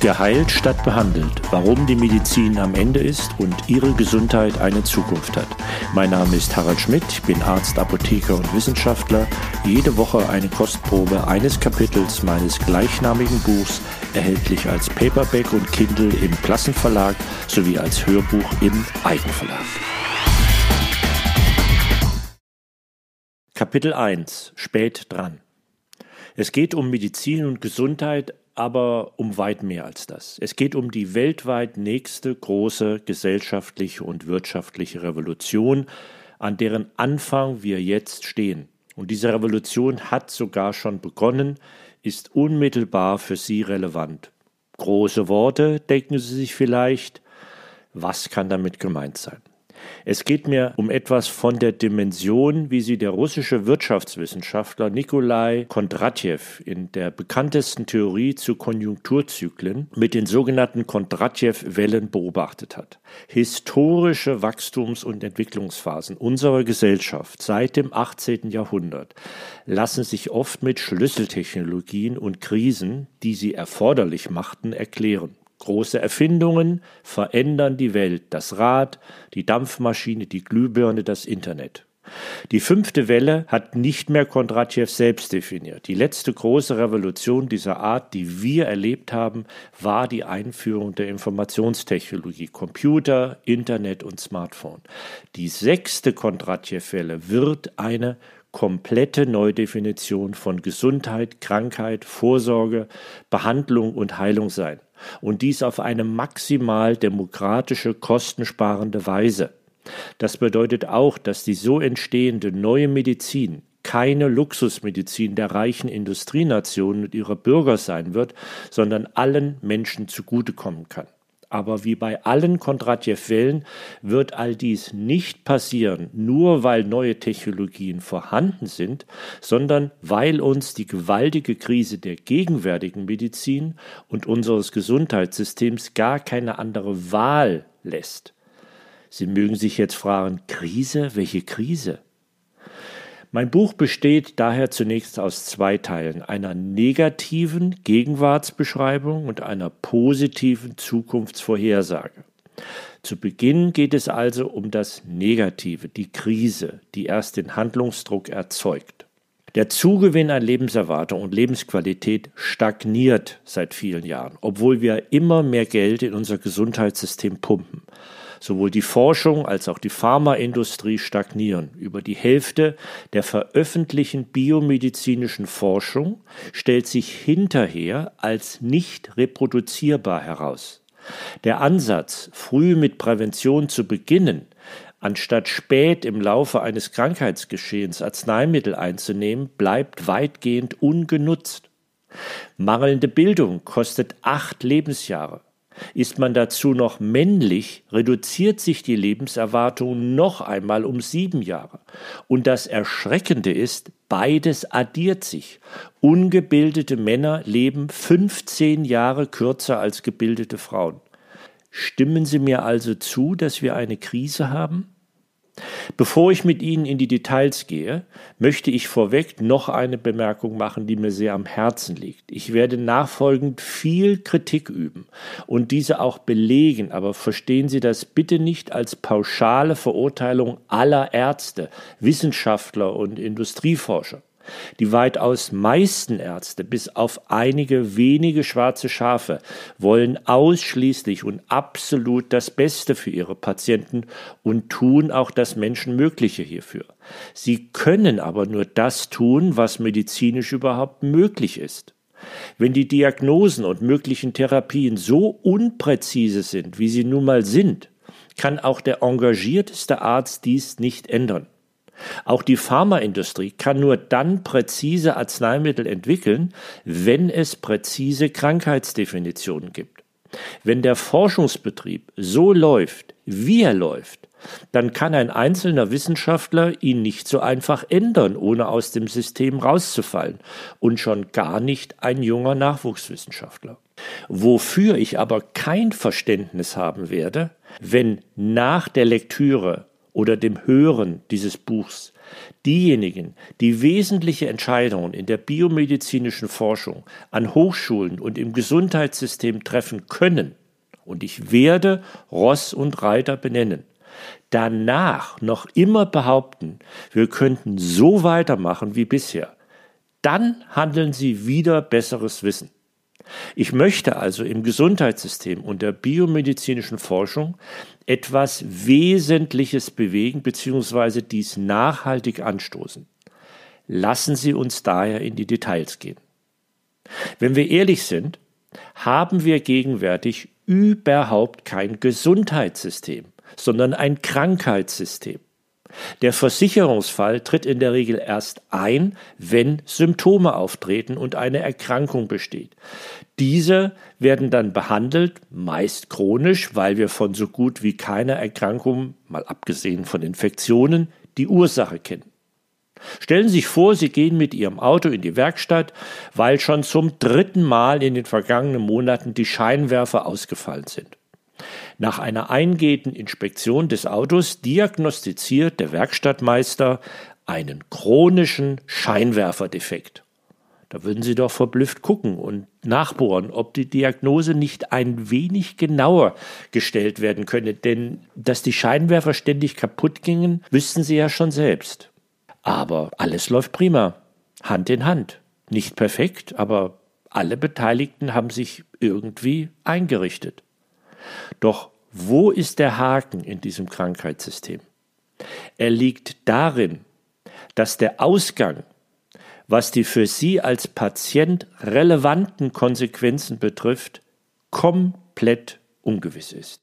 Geheilt statt behandelt. Warum die Medizin am Ende ist und Ihre Gesundheit eine Zukunft hat. Mein Name ist Harald Schmidt, ich bin Arzt, Apotheker und Wissenschaftler. Jede Woche eine Kostprobe eines Kapitels meines gleichnamigen Buchs, erhältlich als Paperback und Kindle im Klassenverlag sowie als Hörbuch im Eigenverlag. Kapitel 1 Spät dran. Es geht um Medizin und Gesundheit, aber um weit mehr als das. Es geht um die weltweit nächste große gesellschaftliche und wirtschaftliche Revolution, an deren Anfang wir jetzt stehen. Und diese Revolution hat sogar schon begonnen, ist unmittelbar für Sie relevant. Große Worte, denken Sie sich vielleicht. Was kann damit gemeint sein? Es geht mir um etwas von der Dimension, wie sie der russische Wirtschaftswissenschaftler Nikolai Kondratjew in der bekanntesten Theorie zu Konjunkturzyklen mit den sogenannten Kondratjew-Wellen beobachtet hat. Historische Wachstums- und Entwicklungsphasen unserer Gesellschaft seit dem 18. Jahrhundert lassen sich oft mit Schlüsseltechnologien und Krisen, die sie erforderlich machten, erklären. Große Erfindungen verändern die Welt, das Rad, die Dampfmaschine, die Glühbirne, das Internet. Die fünfte Welle hat nicht mehr Kondratjew selbst definiert. Die letzte große Revolution dieser Art, die wir erlebt haben, war die Einführung der Informationstechnologie, Computer, Internet und Smartphone. Die sechste Kondratjew-Welle wird eine komplette Neudefinition von Gesundheit, Krankheit, Vorsorge, Behandlung und Heilung sein und dies auf eine maximal demokratische, kostensparende Weise. Das bedeutet auch, dass die so entstehende neue Medizin keine Luxusmedizin der reichen Industrienationen und ihrer Bürger sein wird, sondern allen Menschen zugutekommen kann. Aber wie bei allen Kondratjew-Wellen wird all dies nicht passieren, nur weil neue Technologien vorhanden sind, sondern weil uns die gewaltige Krise der gegenwärtigen Medizin und unseres Gesundheitssystems gar keine andere Wahl lässt. Sie mögen sich jetzt fragen, Krise? Welche Krise? Mein Buch besteht daher zunächst aus zwei Teilen, einer negativen Gegenwartsbeschreibung und einer positiven Zukunftsvorhersage. Zu Beginn geht es also um das Negative, die Krise, die erst den Handlungsdruck erzeugt. Der Zugewinn an Lebenserwartung und Lebensqualität stagniert seit vielen Jahren, obwohl wir immer mehr Geld in unser Gesundheitssystem pumpen. Sowohl die Forschung als auch die Pharmaindustrie stagnieren. Über die Hälfte der veröffentlichten biomedizinischen Forschung stellt sich hinterher als nicht reproduzierbar heraus. Der Ansatz, früh mit Prävention zu beginnen, anstatt spät im Laufe eines Krankheitsgeschehens Arzneimittel einzunehmen, bleibt weitgehend ungenutzt. Mangelnde Bildung kostet acht Lebensjahre. Ist man dazu noch männlich, reduziert sich die Lebenserwartung noch einmal um sieben Jahre. Und das Erschreckende ist, beides addiert sich. Ungebildete Männer leben 15 Jahre kürzer als gebildete Frauen. Stimmen Sie mir also zu, dass wir eine Krise haben? Bevor ich mit Ihnen in die Details gehe, möchte ich vorweg noch eine Bemerkung machen, die mir sehr am Herzen liegt. Ich werde nachfolgend viel Kritik üben und diese auch belegen, aber verstehen Sie das bitte nicht als pauschale Verurteilung aller Ärzte, Wissenschaftler und Industrieforscher. Die weitaus meisten Ärzte, bis auf einige wenige schwarze Schafe, wollen ausschließlich und absolut das Beste für ihre Patienten und tun auch das Menschenmögliche hierfür. Sie können aber nur das tun, was medizinisch überhaupt möglich ist. Wenn die Diagnosen und möglichen Therapien so unpräzise sind, wie sie nun mal sind, kann auch der engagierteste Arzt dies nicht ändern. Auch die Pharmaindustrie kann nur dann präzise Arzneimittel entwickeln, wenn es präzise Krankheitsdefinitionen gibt. Wenn der Forschungsbetrieb so läuft, wie er läuft, dann kann ein einzelner Wissenschaftler ihn nicht so einfach ändern, ohne aus dem System rauszufallen, und schon gar nicht ein junger Nachwuchswissenschaftler. Wofür ich aber kein Verständnis haben werde, wenn nach der Lektüre oder dem Hören dieses Buchs diejenigen, die wesentliche Entscheidungen in der biomedizinischen Forschung an Hochschulen und im Gesundheitssystem treffen können, und ich werde Ross und Reiter benennen, danach noch immer behaupten, wir könnten so weitermachen wie bisher, dann handeln sie wieder besseres Wissen. Ich möchte also im Gesundheitssystem und der biomedizinischen Forschung etwas Wesentliches bewegen bzw. dies nachhaltig anstoßen. Lassen Sie uns daher in die Details gehen. Wenn wir ehrlich sind, haben wir gegenwärtig überhaupt kein Gesundheitssystem, sondern ein Krankheitssystem. Der Versicherungsfall tritt in der Regel erst ein, wenn Symptome auftreten und eine Erkrankung besteht. Diese werden dann behandelt, meist chronisch, weil wir von so gut wie keiner Erkrankung, mal abgesehen von Infektionen, die Ursache kennen. Stellen Sie sich vor, Sie gehen mit Ihrem Auto in die Werkstatt, weil schon zum dritten Mal in den vergangenen Monaten die Scheinwerfer ausgefallen sind. Nach einer eingehenden Inspektion des Autos diagnostiziert der Werkstattmeister einen chronischen Scheinwerferdefekt. Da würden Sie doch verblüfft gucken und nachbohren, ob die Diagnose nicht ein wenig genauer gestellt werden könne, denn dass die Scheinwerfer ständig kaputt gingen, wüssten Sie ja schon selbst. Aber alles läuft prima, Hand in Hand. Nicht perfekt, aber alle Beteiligten haben sich irgendwie eingerichtet. Doch wo ist der Haken in diesem Krankheitssystem? Er liegt darin, dass der Ausgang, was die für Sie als Patient relevanten Konsequenzen betrifft, komplett ungewiss ist.